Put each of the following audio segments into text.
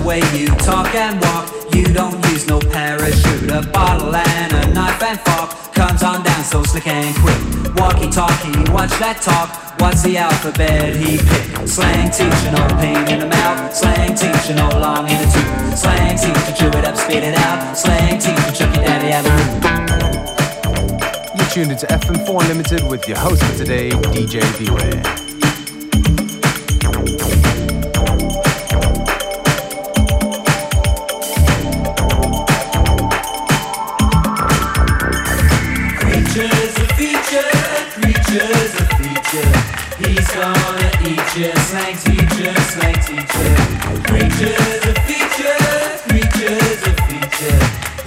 The way you talk and walk. You don't use no parachute. A bottle and a knife and fork comes on down so slick and quick. Walkie talkie, watch that talk. What's the alphabet he picked? Slang teacher, no pain in the mouth. Slang teacher, no long in the tooth. Slang teacher, chew it up, spit it out. Slang teacher, chuck your daddy out the room. You're tuned into FM4 Unlimited with your host for today, DJ Beware. You. Slang teacher, slang teacher. Creatures of feature, creatures of feature.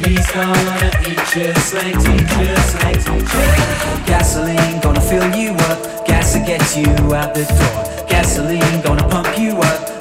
He's gonna eat you. Slang teacher, slang teacher. Gasoline gonna fill you up. Gas to get you out the door. Gasoline gonna pump you up.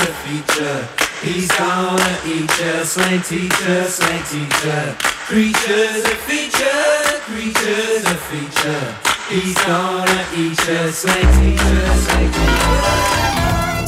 A feature. He's gonna eat ya, slang teacher, slang teacher. Creatures a feature, creatures a feature. He's gonna eat ya, slang teacher, slang teacher.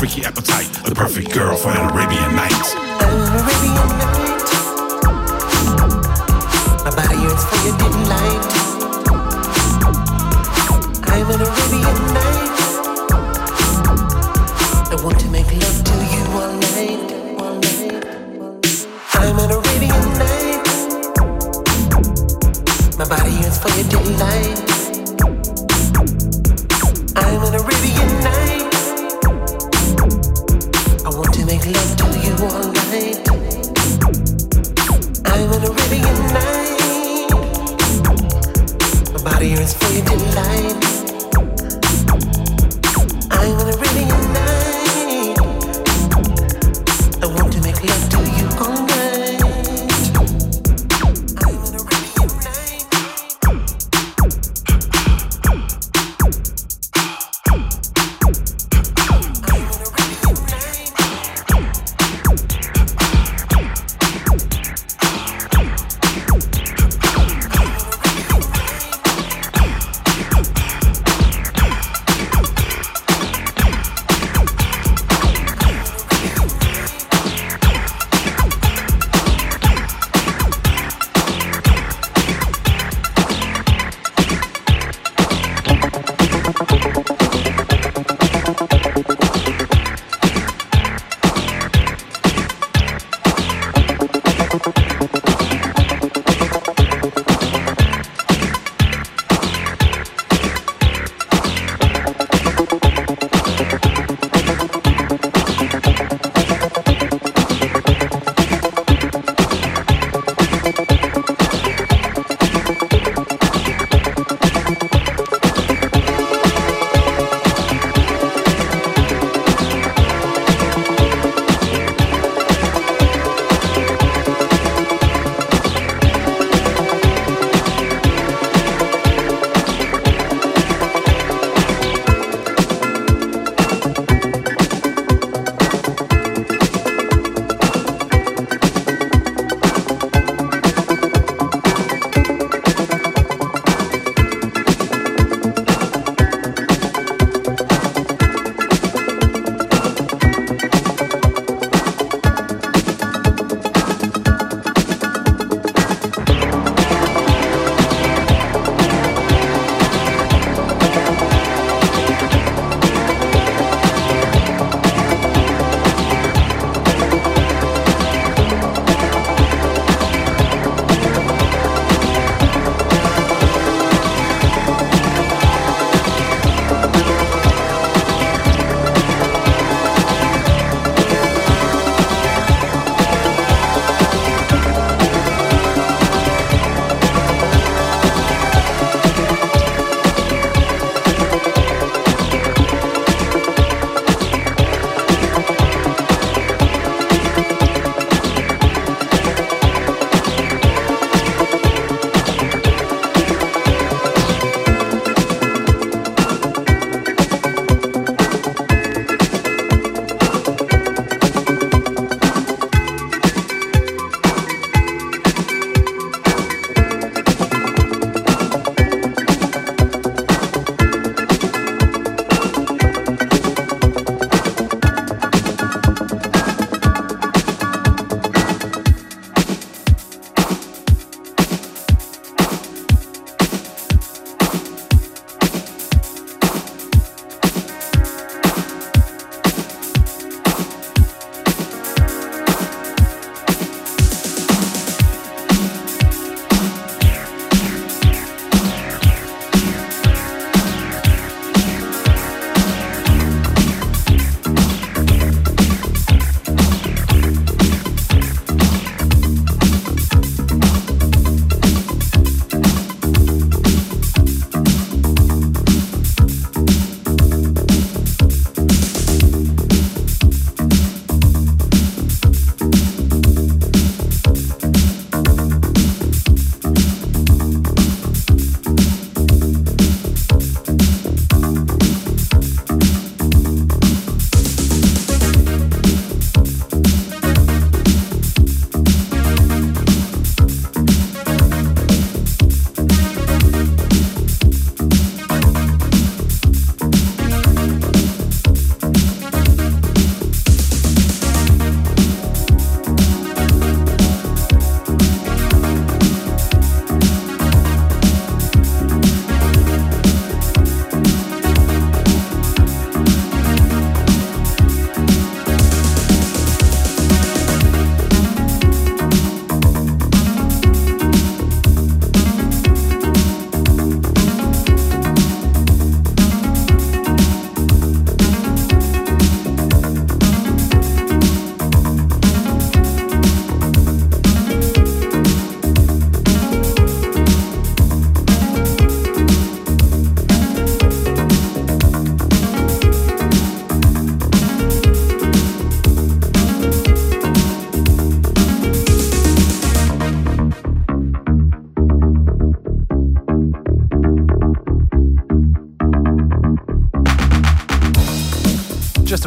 freaky appetite, the perfect girl for an Arabian night. Arabian night. My body yearns for your dim light. I'm an Arabian night. I want to make love to you all night. All night. I'm an Arabian night. My body yearns for your delight. I'm an Arabian night. I want to make love to you all night. I Arabian night. My body is for your delight.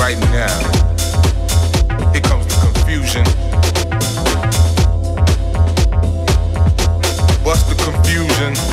Right now. Here comes the confusion. What's the confusion?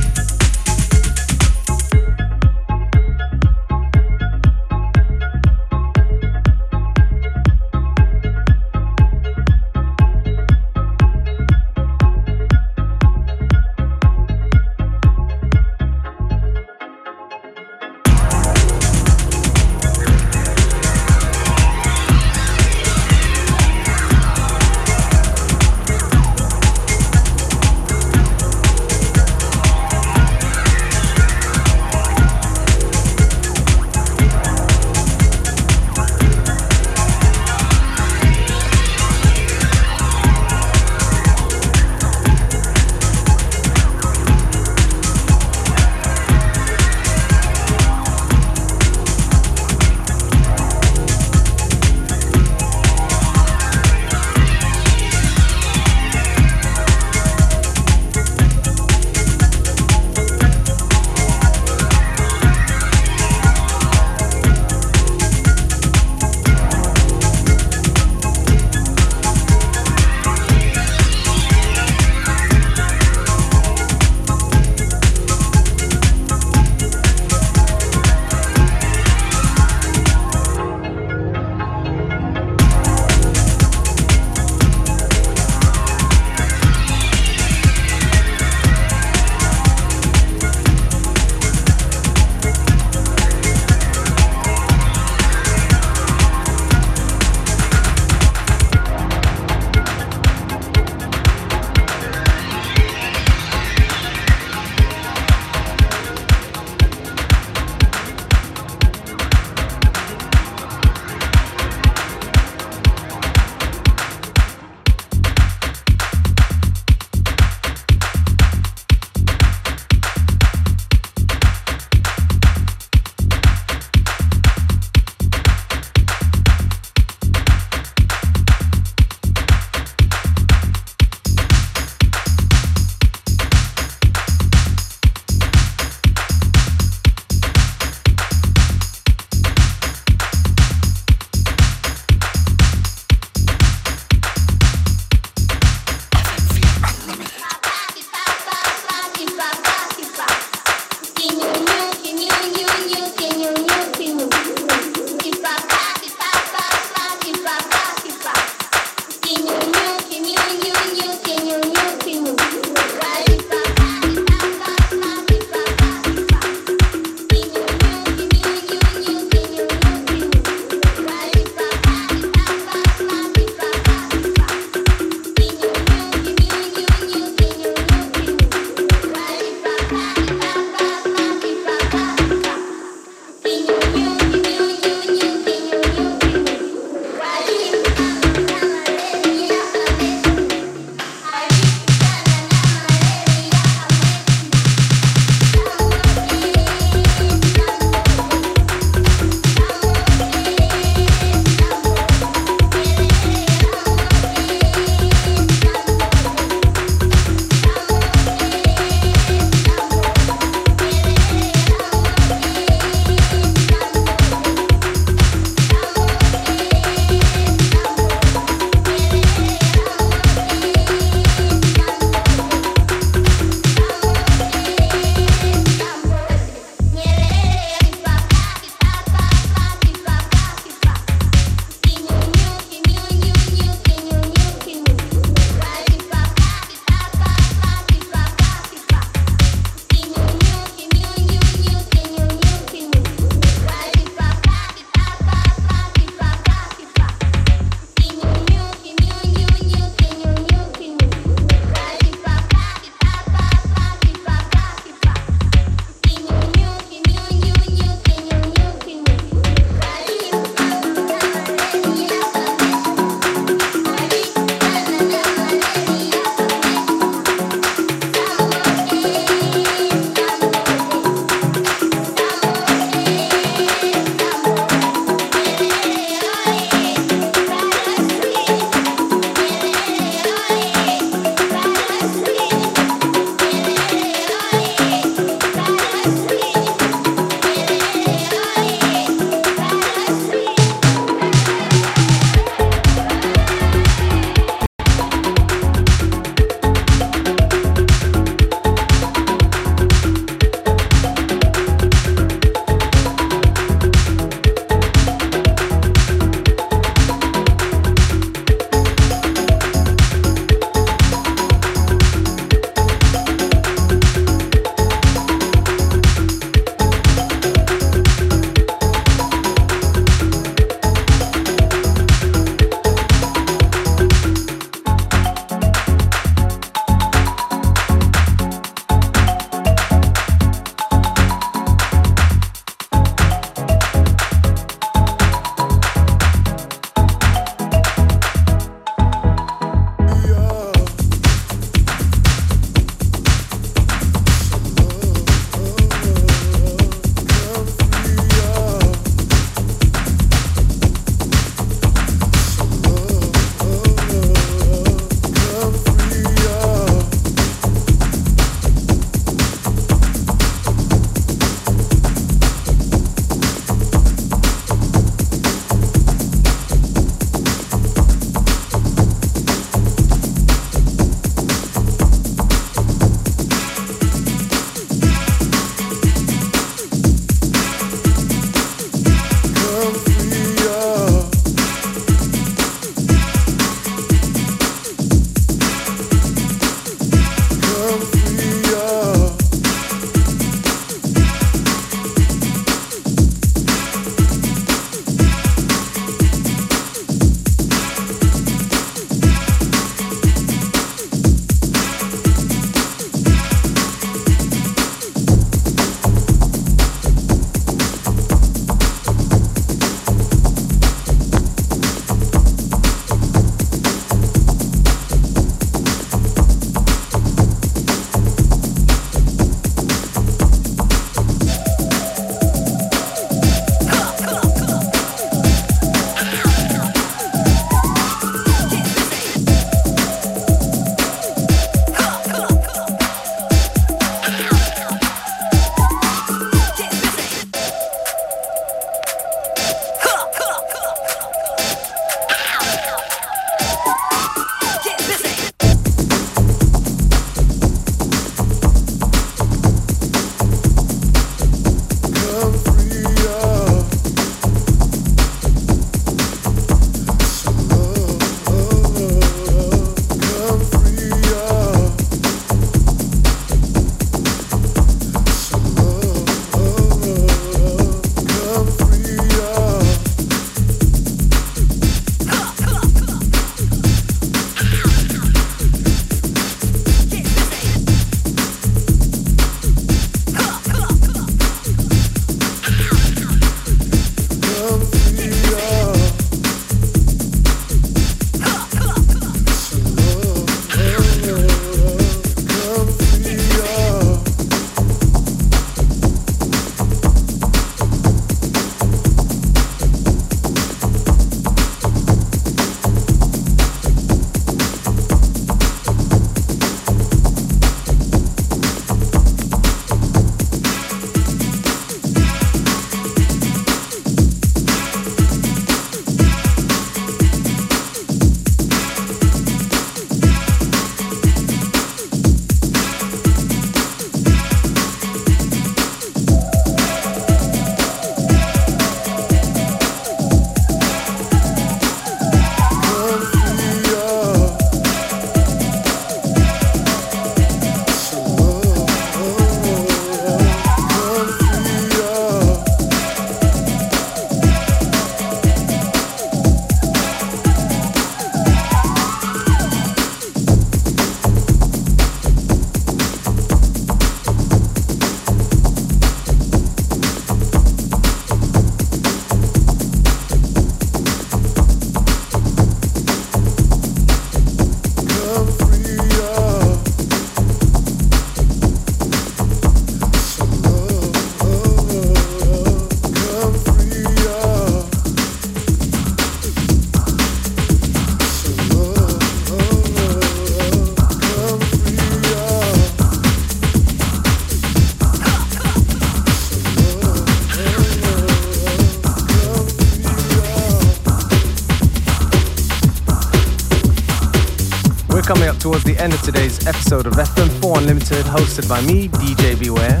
Episode of FM4 Unlimited, hosted by me, DJ Beware.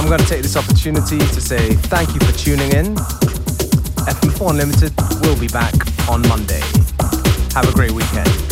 I'm going to take this opportunity to say thank you for tuning in. FM4 Unlimited will be back on Monday. Have a great weekend.